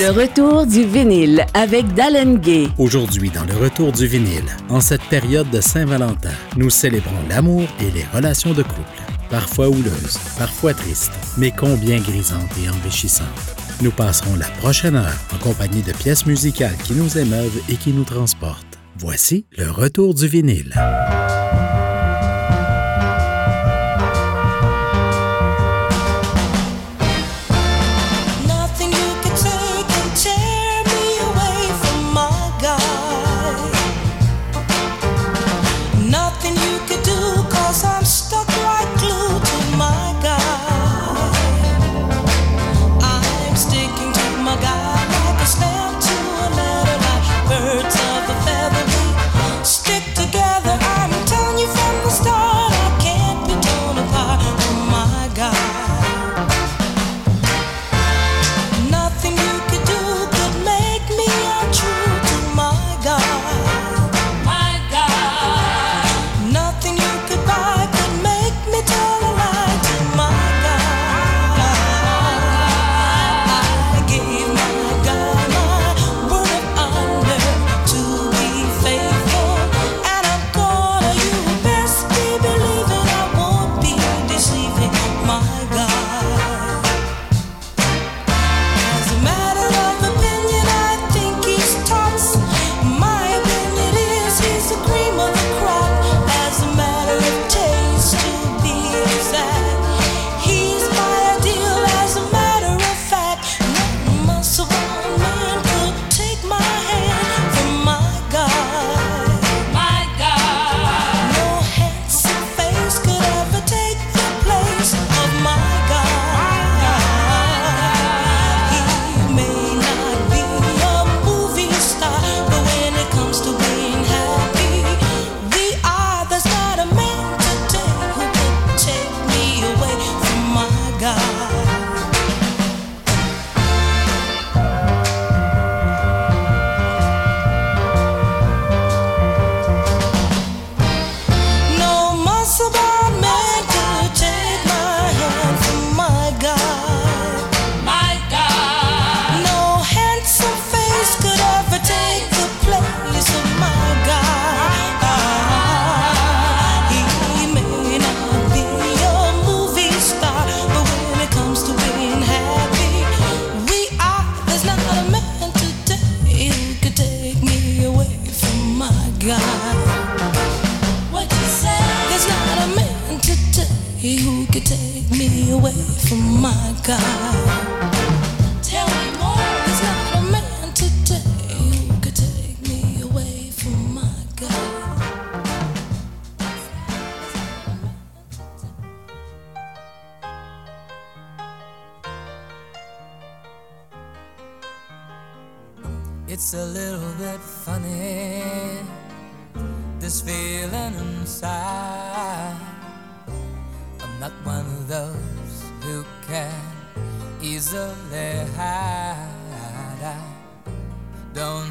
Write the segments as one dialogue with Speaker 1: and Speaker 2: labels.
Speaker 1: Le retour du vinyle avec Dallin Gay.
Speaker 2: Aujourd'hui, dans le retour du vinyle, en cette période de Saint-Valentin, nous célébrons l'amour et les relations de couple. Parfois houleuses, parfois tristes, mais combien grisantes et enrichissantes. Nous passerons la prochaine heure en compagnie de pièces musicales qui nous émeuvent et qui nous transportent. Voici le retour du vinyle.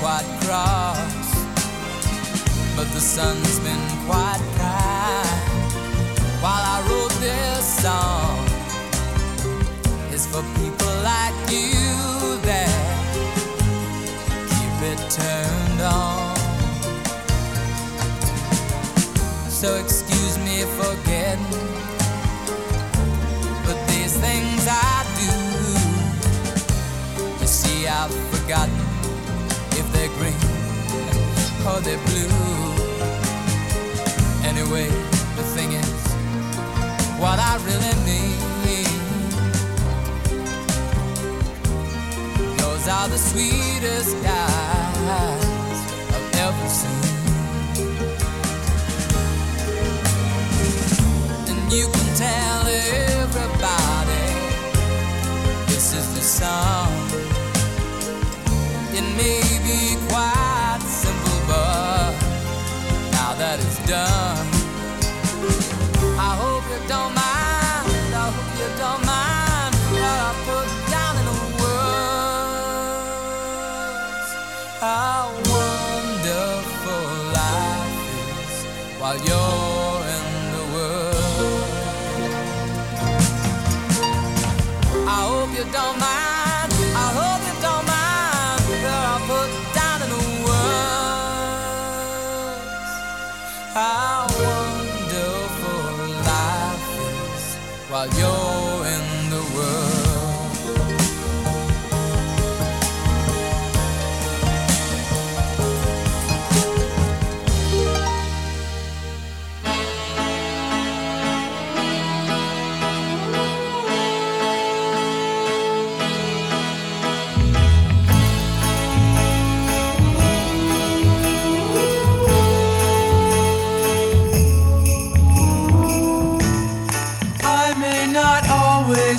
Speaker 3: quite cross. But the sun's been quite kind while I wrote this song. It's for people like you or they're blue. Anyway, the thing is, what I really mean. Those are the sweetest guys I've ever seen. And you can tell everybody this is the song. It may be now that it's done, I hope you don't mind. I hope you don't mind what I put down in the words. How wonderful life is while you're in the world. I hope you don't mind.
Speaker 4: yo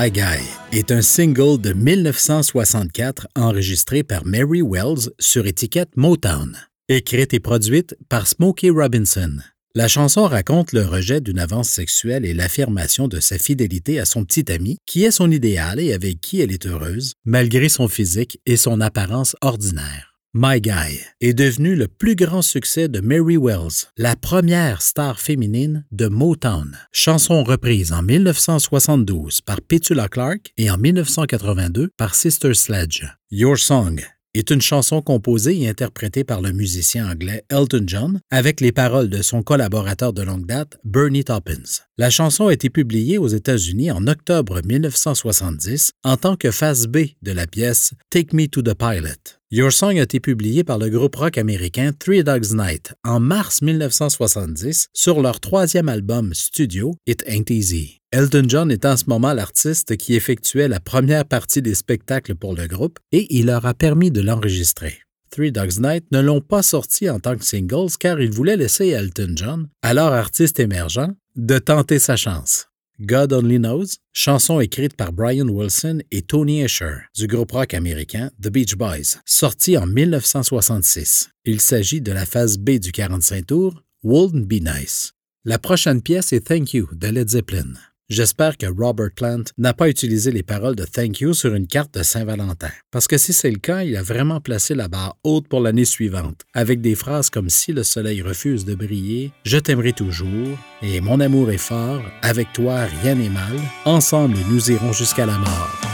Speaker 5: My Guy est un single de 1964 enregistré par Mary Wells sur étiquette Motown, écrite et produite par Smokey Robinson. La chanson raconte le rejet d'une avance sexuelle et l'affirmation de sa fidélité à son petit ami, qui est son idéal et avec qui elle est heureuse, malgré son physique et son apparence ordinaire. My Guy est devenu le plus grand succès de Mary Wells, la première star féminine de Motown. Chanson reprise en 1972 par Petula Clark et en 1982 par Sister Sledge. Your Song est une chanson composée et interprétée par le musicien anglais Elton John avec les paroles de son collaborateur de longue date, Bernie Taupins. La chanson a été publiée aux États-Unis en octobre 1970 en tant que phase B de la pièce Take Me to the Pilot. Your Song a été publié par le groupe rock américain Three Dogs Night en mars 1970 sur leur troisième album studio It Ain't Easy. Elton John est en ce moment l'artiste qui effectuait la première partie des spectacles pour le groupe et il leur a permis de l'enregistrer. Three Dogs Night ne l'ont pas sorti en tant que singles car ils voulaient laisser Elton John, alors artiste émergent, de tenter sa chance. God Only Knows, chanson écrite par Brian Wilson et Tony Escher du groupe rock américain The Beach Boys, sorti en 1966. Il s'agit de la phase B du 45 tours, Wouldn't Be Nice. La prochaine pièce est Thank You de Led Zeppelin. J'espère que Robert Plant n'a pas utilisé les paroles de Thank You sur une carte de Saint-Valentin, parce que si c'est le cas, il a vraiment placé la barre haute pour l'année suivante, avec des phrases comme Si le soleil refuse de briller, je t'aimerai toujours, et Mon amour est fort, avec toi rien n'est mal, ensemble nous irons jusqu'à la mort.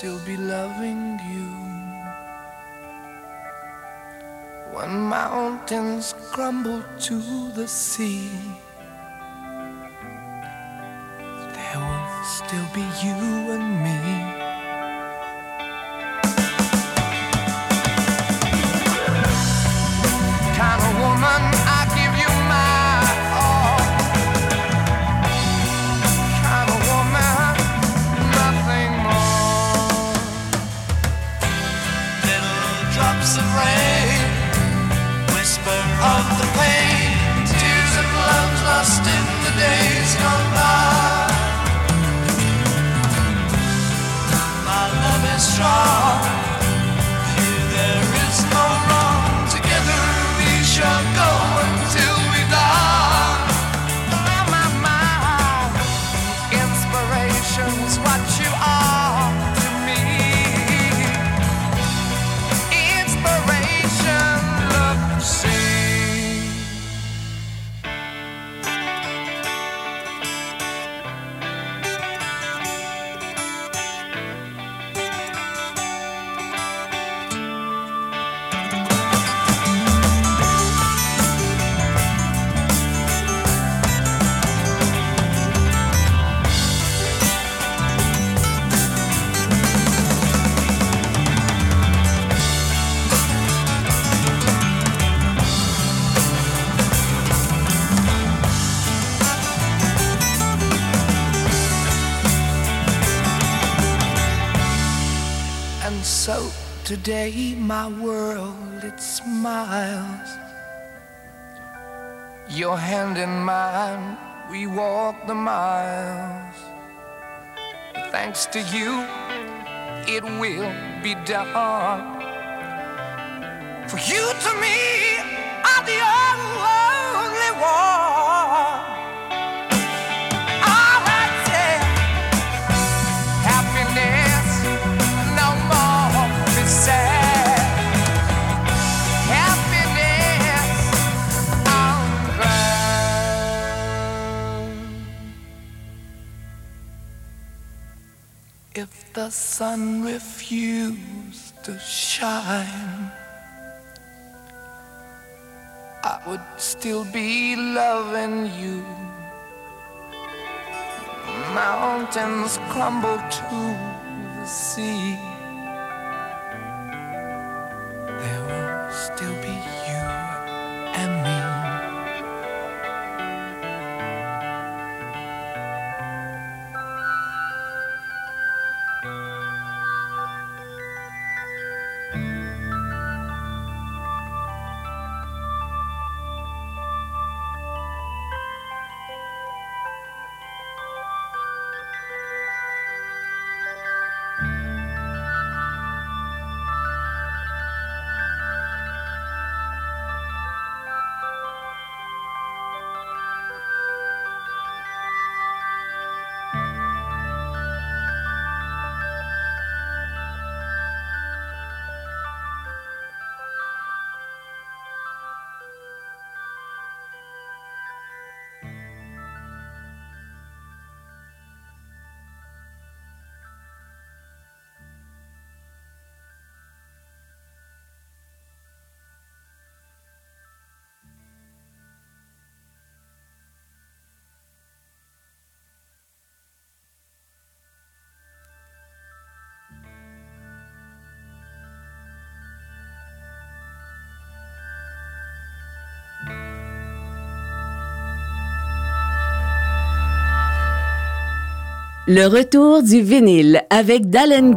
Speaker 6: Still be loving you. When mountains crumble to the sea, there will still be you and me. Of Your hand in mine, we walk the miles. Thanks to you, it will be done. For you to me are the only one. The sun refused to shine, I would still be loving you mountains crumble to the sea. There will still Le retour du vinyle avec Dalen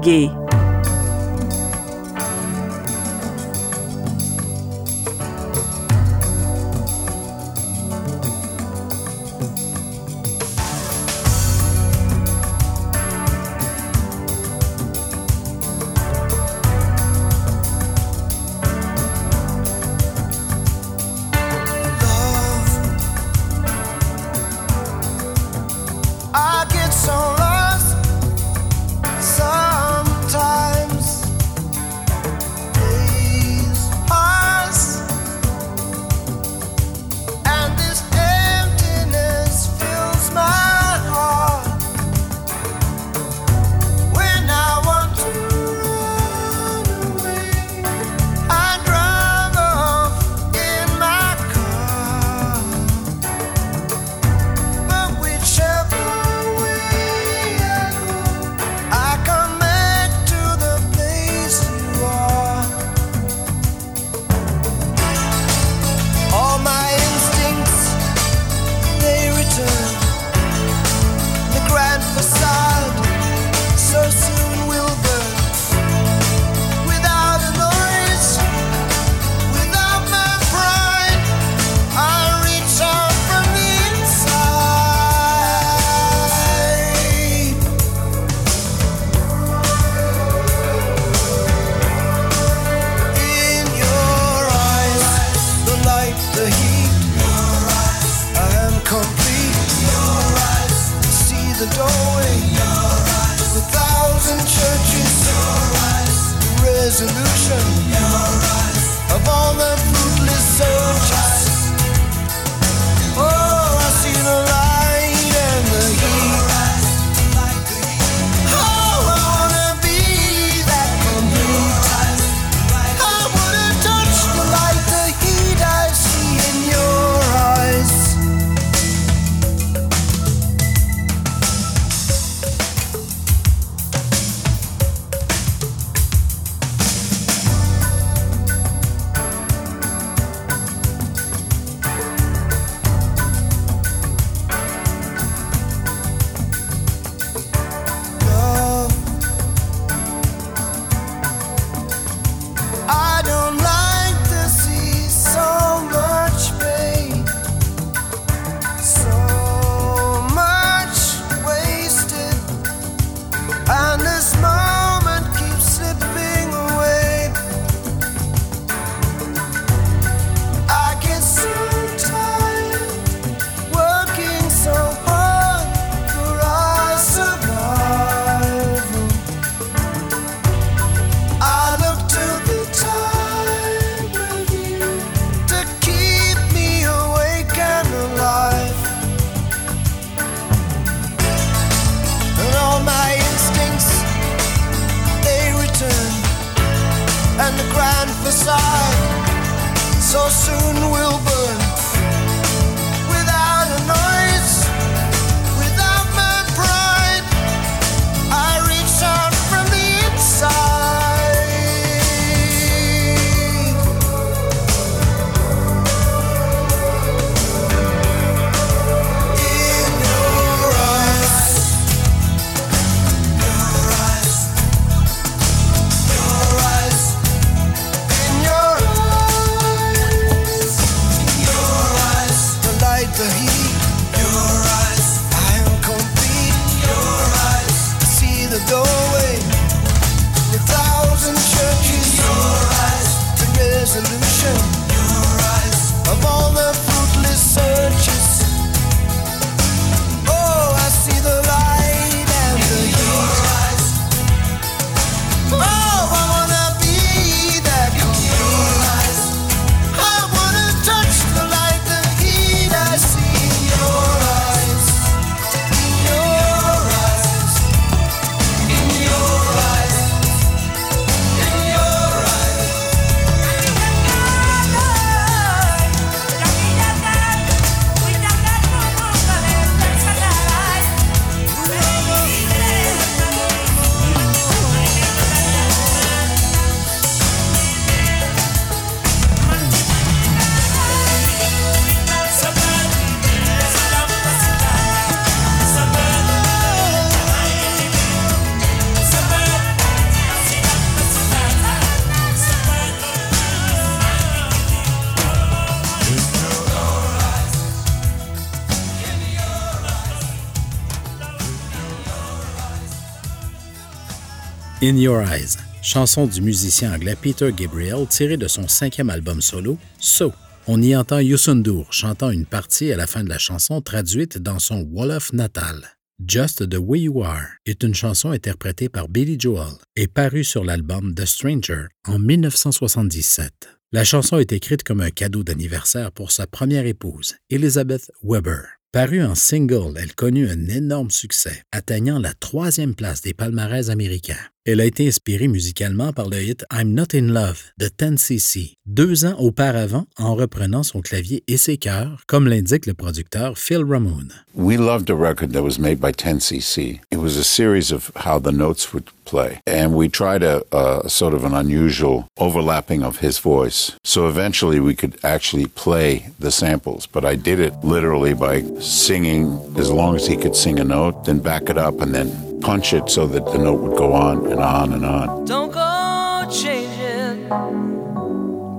Speaker 7: In Your Eyes,
Speaker 5: chanson du musicien anglais Peter Gabriel tirée de son cinquième album solo, So. On y entend Youssoundour chantant une partie à la fin de la chanson traduite dans son Wolof natal. Just the Way You Are est une chanson interprétée par Billy Joel et parue sur l'album The Stranger en 1977. La chanson est écrite comme un cadeau d'anniversaire pour sa première épouse, Elizabeth Weber. Parue en single, elle connut un énorme succès, atteignant la troisième place des palmarès américains. Elle a été inspirée musicalement par le hit I'm Not in Love de 10cc, deux ans auparavant en reprenant son clavier et ses chœurs, comme l'indique le producteur Phil Ramone.
Speaker 8: We loved a record that was made by 10cc. It was a series of how the notes would play. And we tried a, a sort of an unusual overlapping of his voice. So eventually we could actually play the samples. But I did it literally by singing as long as he could sing a note, then back it up and then punch it so that the note would go on and on and on.
Speaker 3: Don't go changing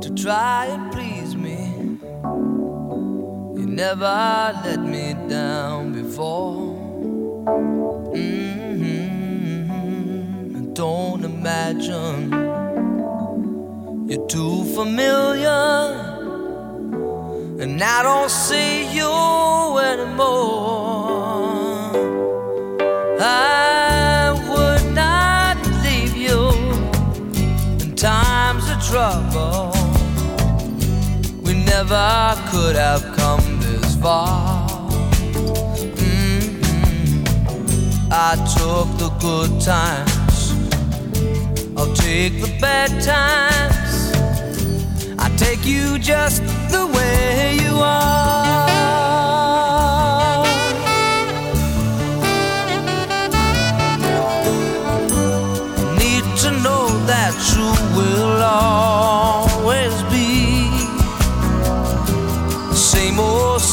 Speaker 3: to try and please me. You never let me down before. Mhm. And Don't imagine you're too familiar. And I don't see you anymore. Never could have come this far. Mhm. I took the good times, I'll take the bad times. I take you just the way you are. need to know that you will always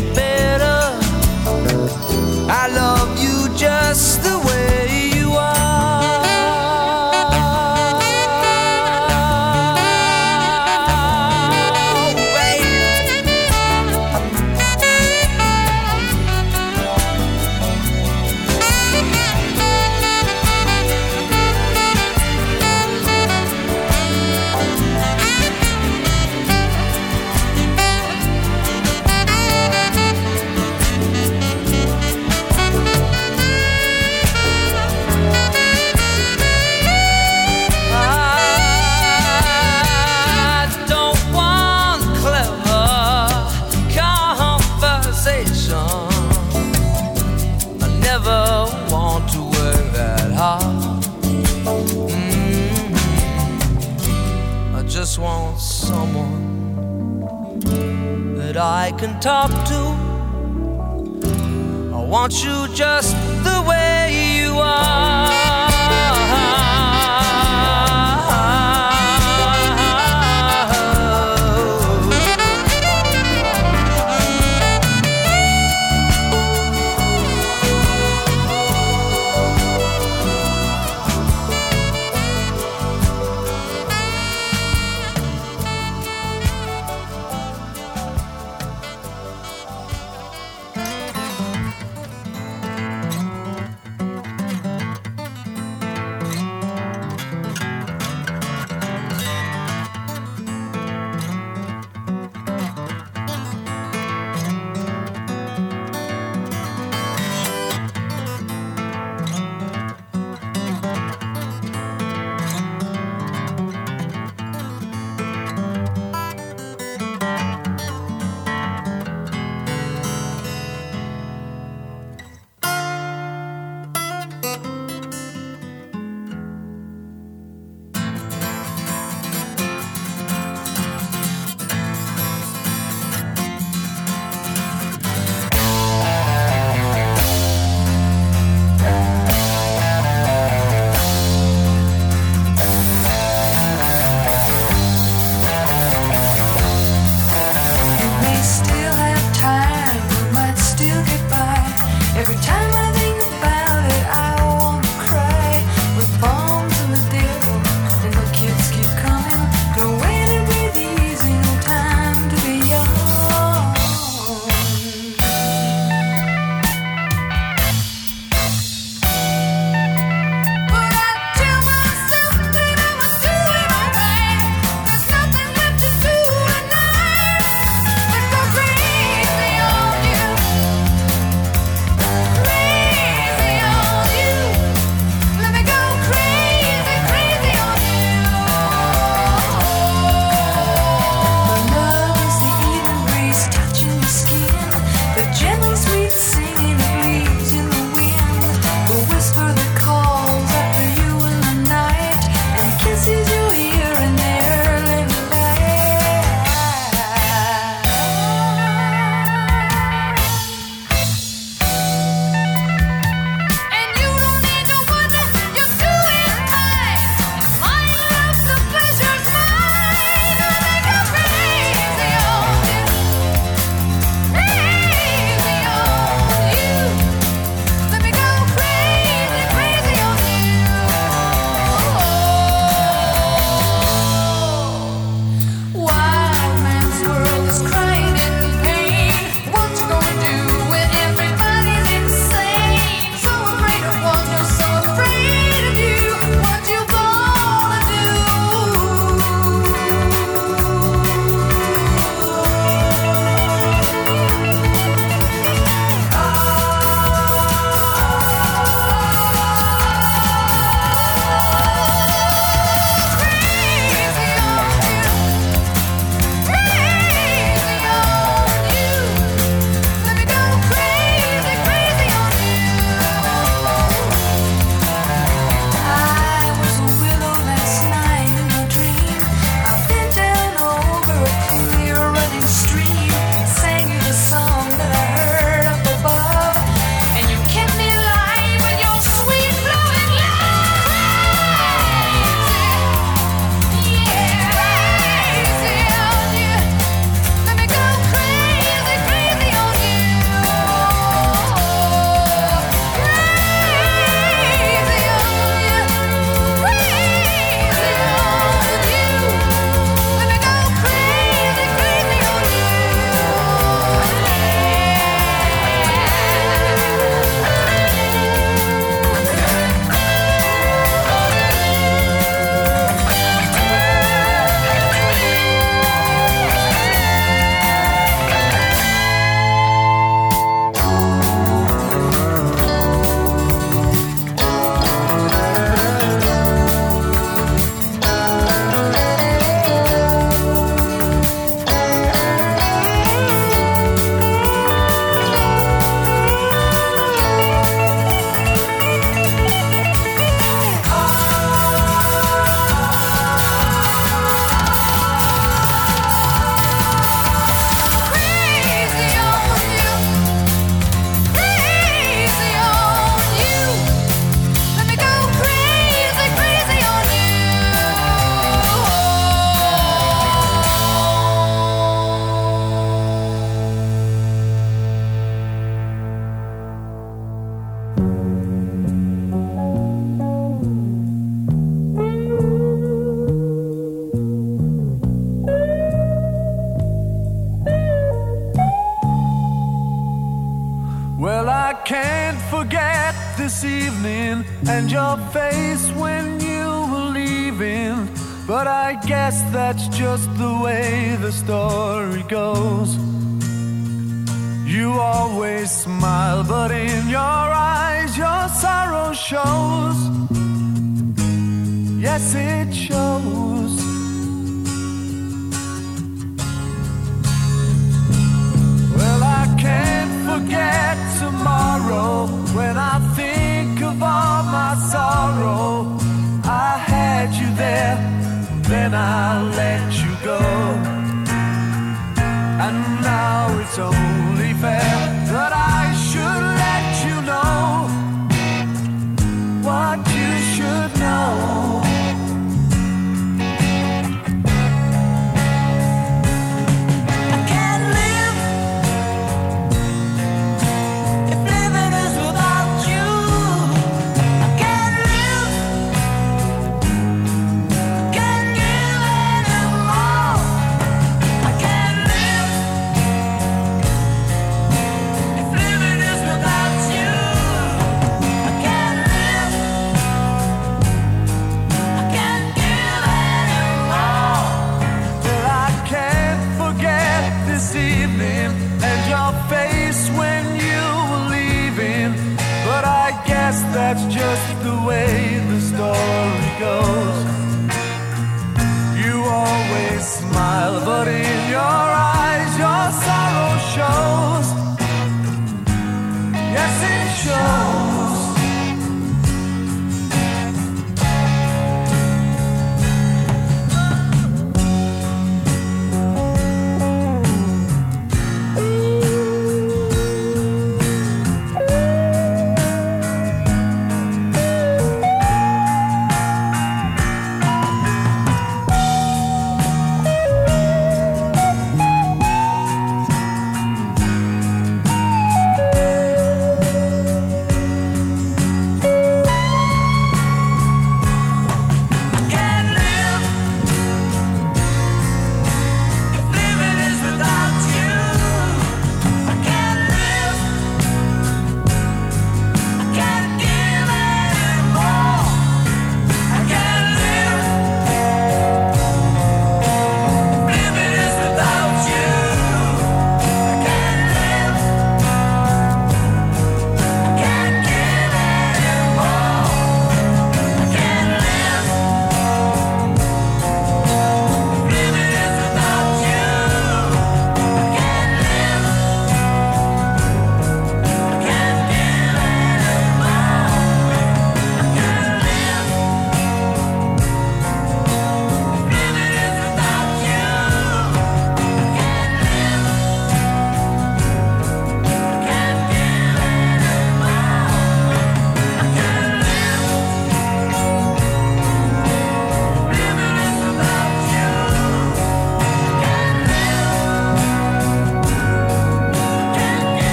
Speaker 3: Any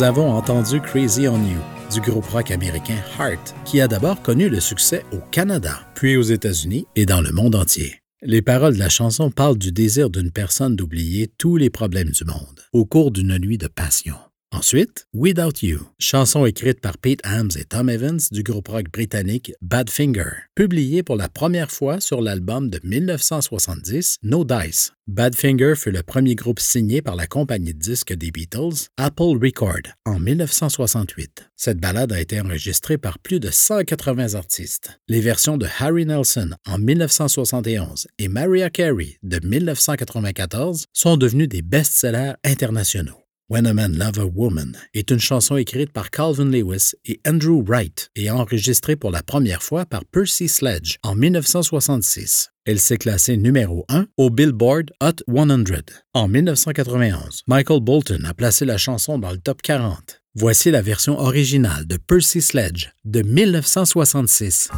Speaker 5: Nous avons entendu Crazy on You du groupe rock américain Heart, qui a d'abord connu le succès au Canada, puis aux États-Unis et dans le monde entier. Les paroles de la chanson parlent du désir d'une personne d'oublier tous les problèmes du monde au cours d'une nuit de passion. Ensuite, Without You, chanson écrite par Pete Hams et Tom Evans du groupe rock britannique Badfinger, publiée pour la première fois sur l'album de 1970 No Dice. Badfinger fut le premier groupe signé par la compagnie de disques des Beatles, Apple Record, en 1968. Cette ballade a été enregistrée par plus de 180 artistes. Les versions de Harry Nelson en 1971 et Mariah Carey de 1994 sont devenues des best-sellers internationaux.
Speaker 9: When a Man Love a Woman est une chanson écrite par Calvin Lewis et Andrew Wright et enregistrée pour la première fois par Percy Sledge en 1966. Elle s'est classée numéro 1 au Billboard Hot 100. En 1991, Michael Bolton a placé la chanson dans le top 40. Voici la version originale de Percy Sledge de 1966.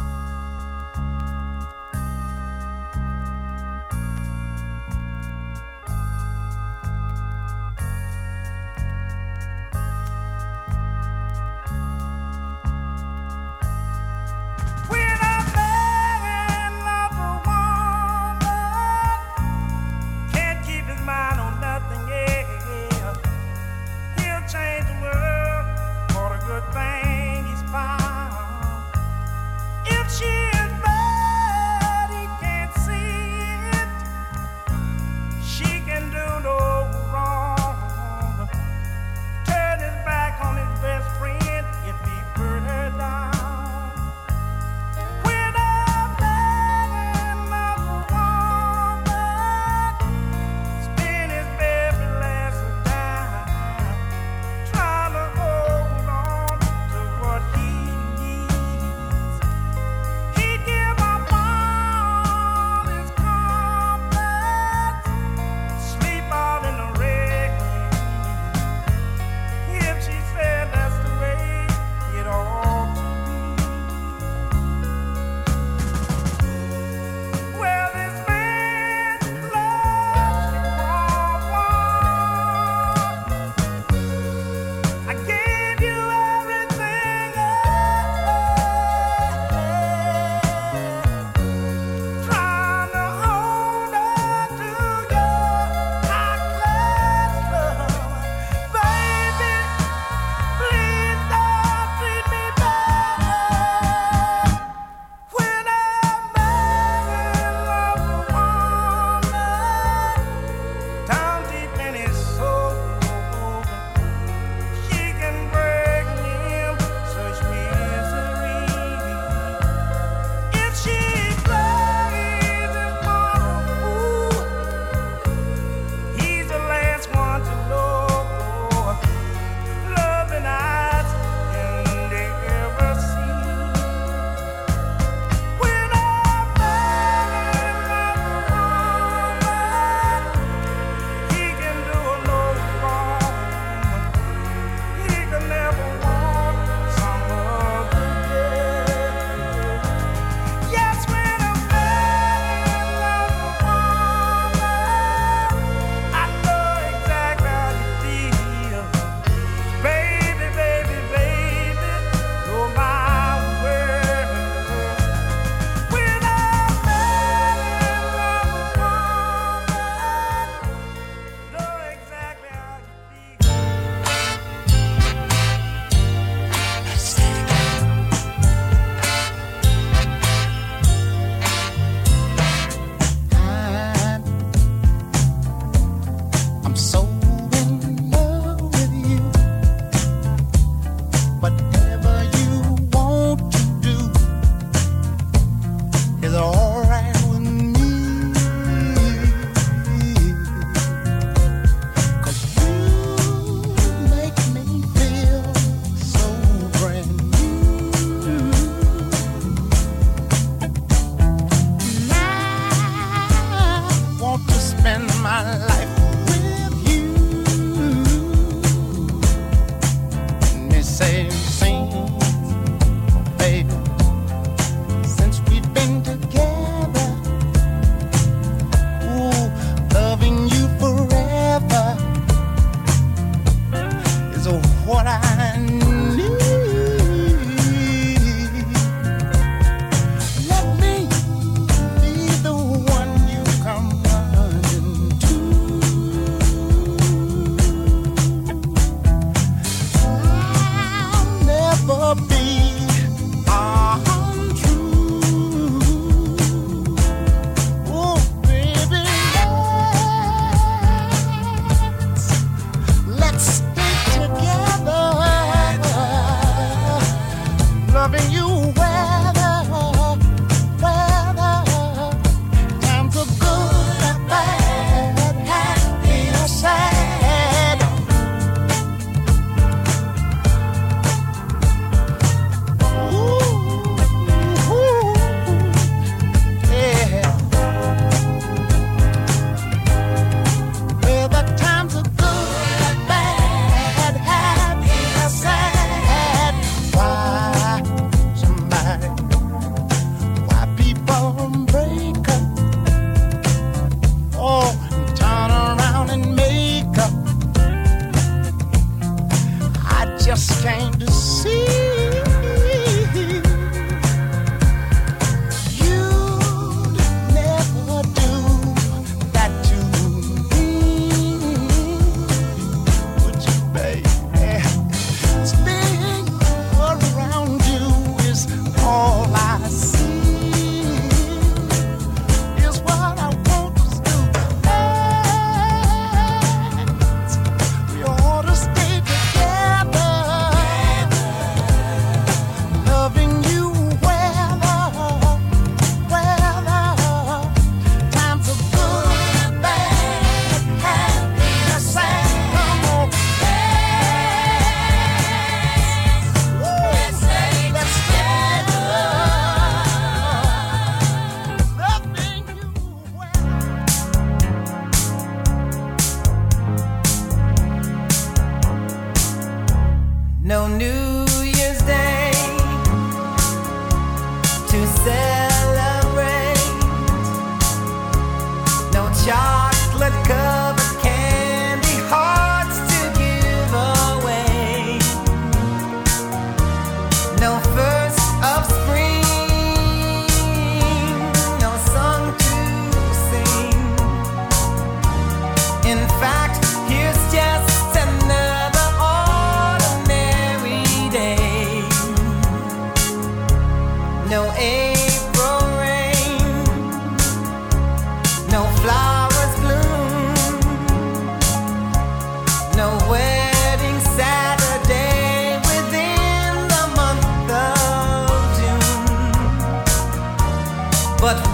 Speaker 10: ashamed to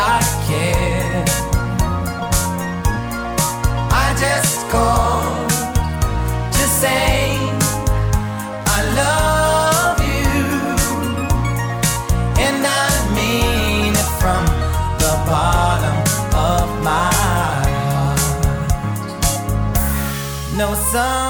Speaker 10: I can. I
Speaker 11: just
Speaker 7: called to say I love you, and I mean it from the bottom of my heart. No,
Speaker 5: some.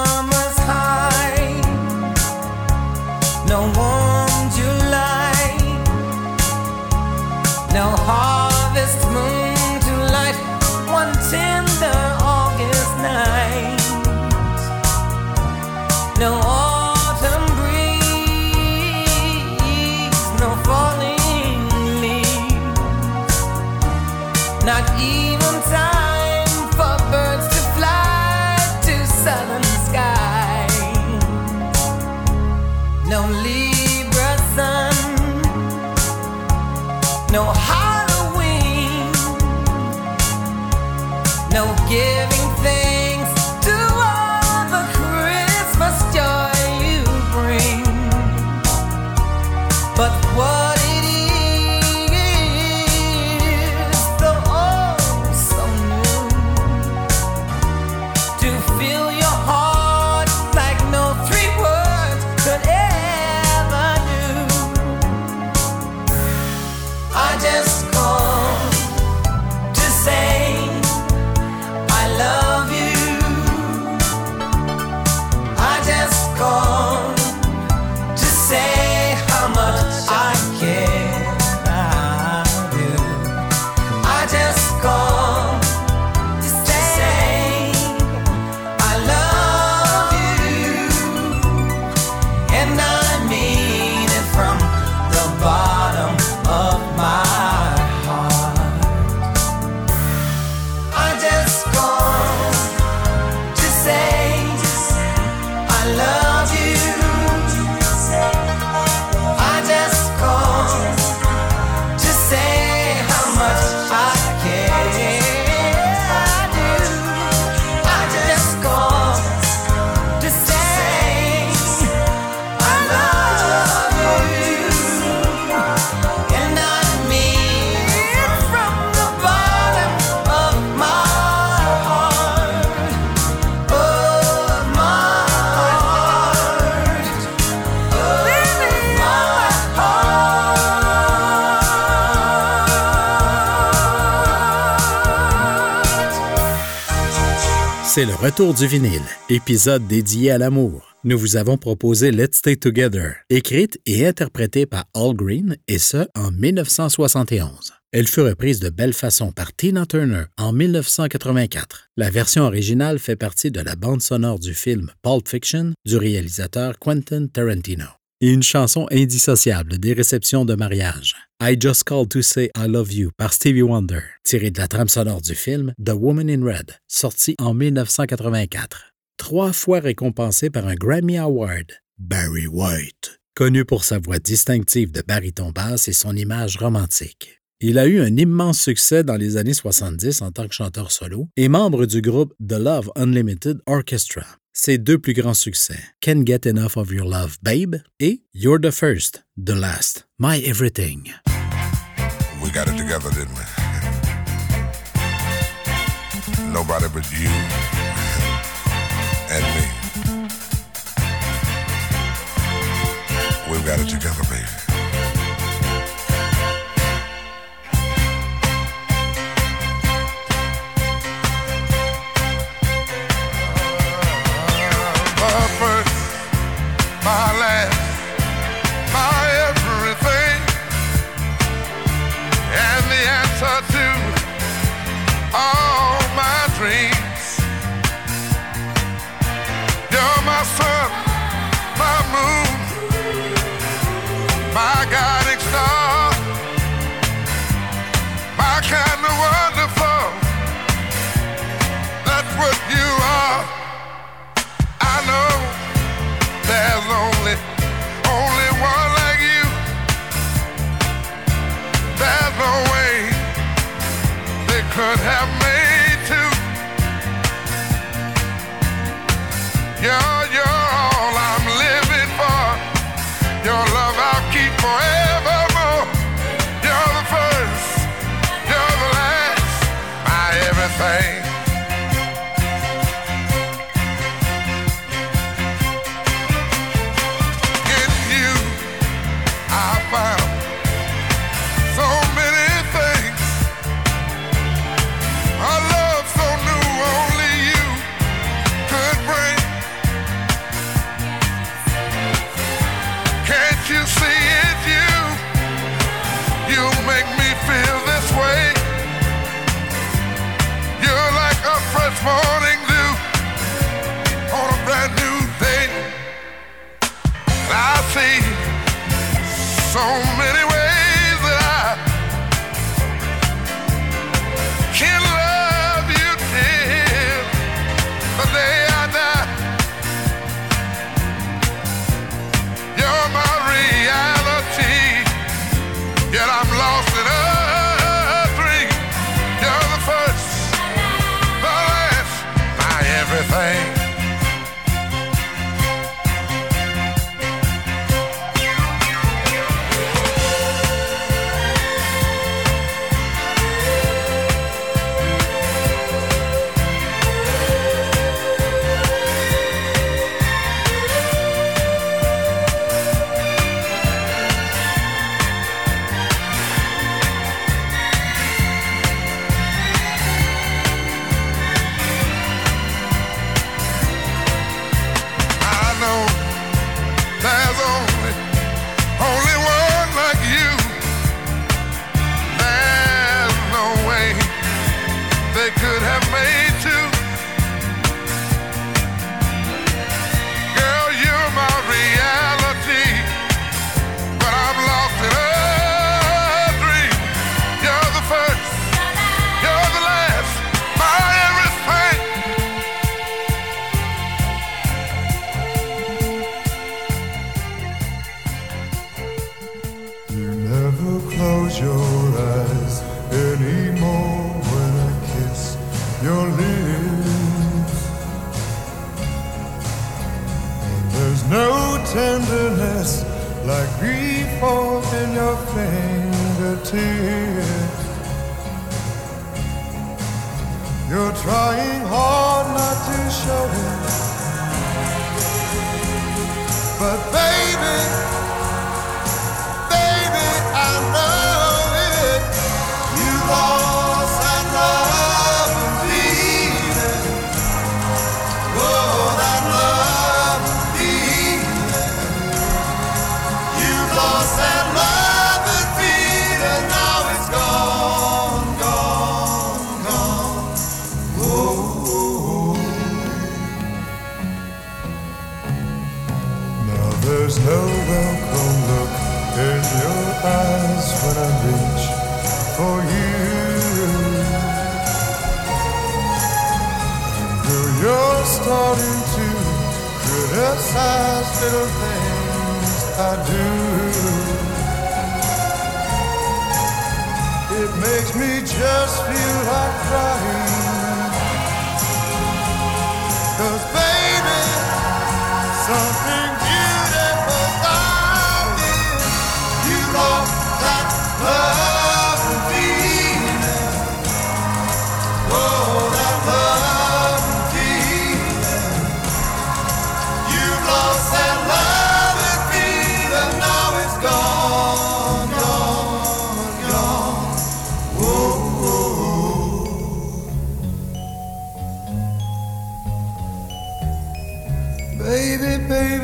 Speaker 5: Retour du vinyle, épisode dédié à l'amour. Nous vous avons proposé Let's Stay Together, écrite et interprétée par Al Green, et ce, en 1971. Elle fut reprise de belle façon par Tina Turner en 1984. La version originale fait partie de la bande sonore du film Pulp Fiction du réalisateur Quentin Tarantino. Et une chanson indissociable des réceptions de mariage. I Just Called to Say I Love You par Stevie Wonder, tiré de la trame sonore du film The Woman in Red, sorti en 1984. Trois fois récompensé par un Grammy Award, Barry White, connu pour sa voix distinctive de baryton basse et son image romantique. Il a eu un immense succès dans les années 70 en tant que chanteur solo et membre du groupe The Love Unlimited Orchestra. Ses deux plus grands succès, Can't Get Enough of Your Love, Babe et You're the First, The Last, My Everything.
Speaker 12: We got it together, didn't we? Nobody but you and me. We've got it together, baby. Have made two. You're, you're all I'm living for. Your love I'll keep forevermore. So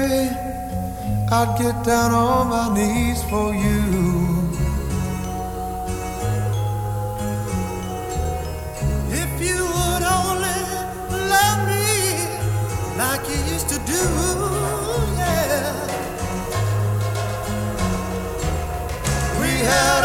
Speaker 6: I'd get down on my knees for you. if you would only love me like you used to do, yeah. We had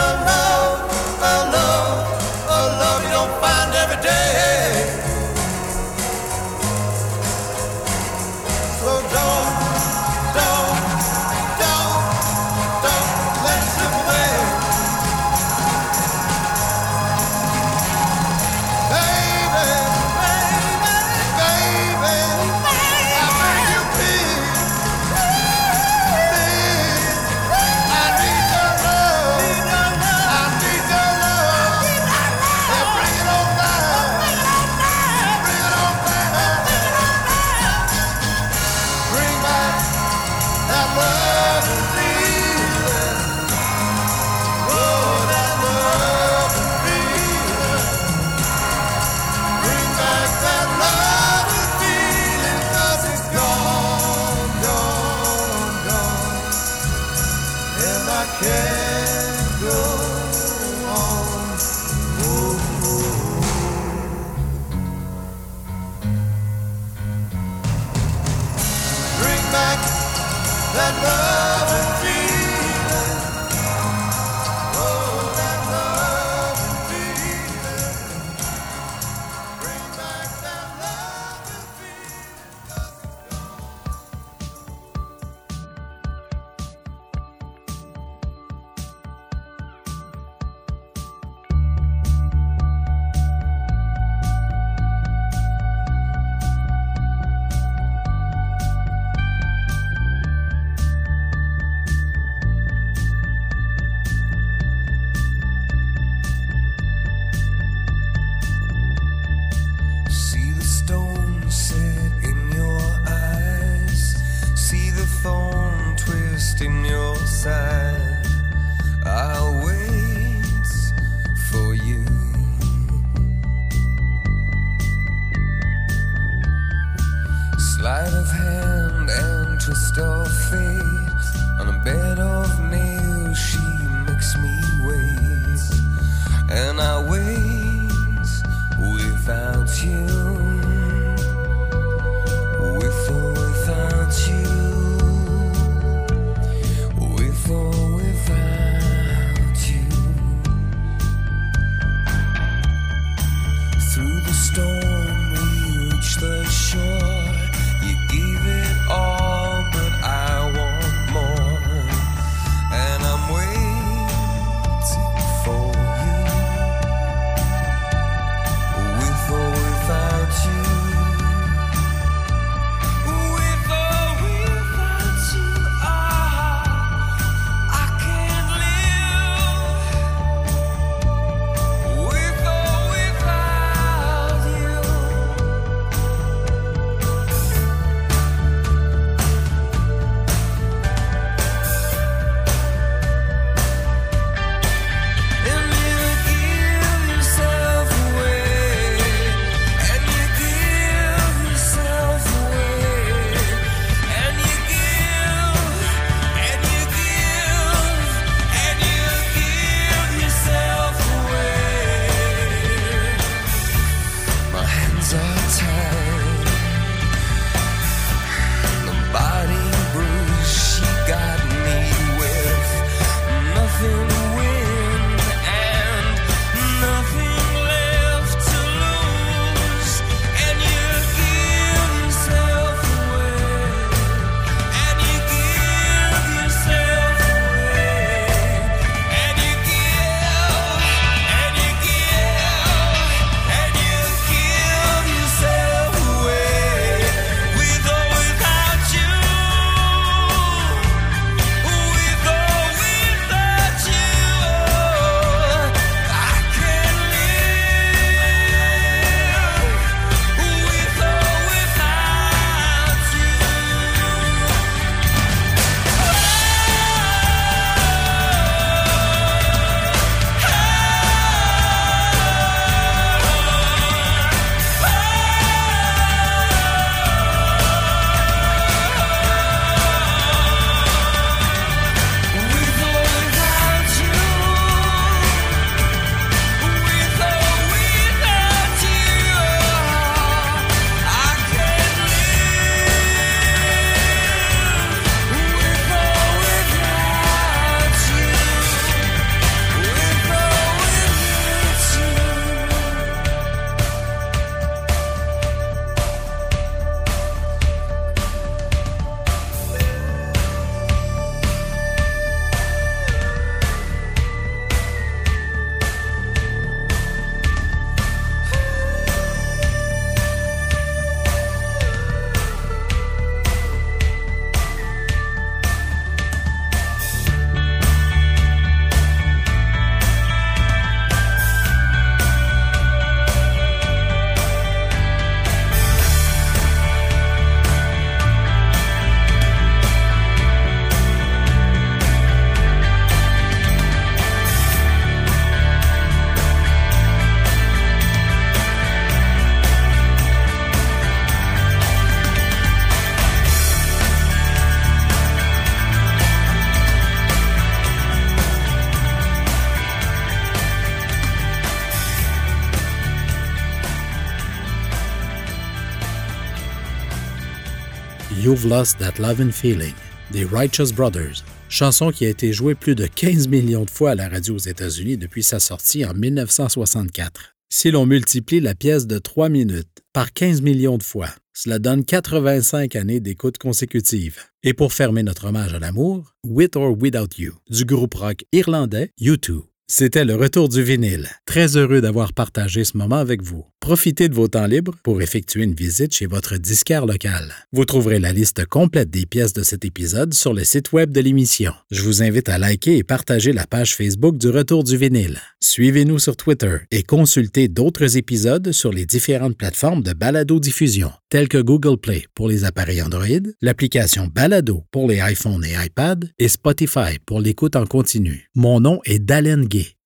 Speaker 5: Lost That Love and Feeling des Righteous Brothers, chanson qui a été jouée plus de 15 millions de fois à la radio aux États-Unis depuis sa sortie en 1964. Si l'on multiplie la pièce de 3 minutes par 15 millions de fois, cela donne 85 années d'écoute consécutives. Et pour fermer notre hommage à l'amour, With or Without You, du groupe rock irlandais U2. C'était le retour du vinyle. Très heureux d'avoir partagé ce moment avec vous. Profitez de vos temps libres pour effectuer une visite chez votre disquaire local. Vous trouverez la liste complète des pièces de cet épisode sur le site web de l'émission. Je vous invite à liker et partager la page Facebook du Retour du vinyle. Suivez-nous sur Twitter et consultez d'autres épisodes sur les différentes plateformes de balado-diffusion, telles que Google Play pour les appareils Android, l'application Balado pour les iPhones et iPad et Spotify pour l'écoute en continu. Mon nom est Dalen Gay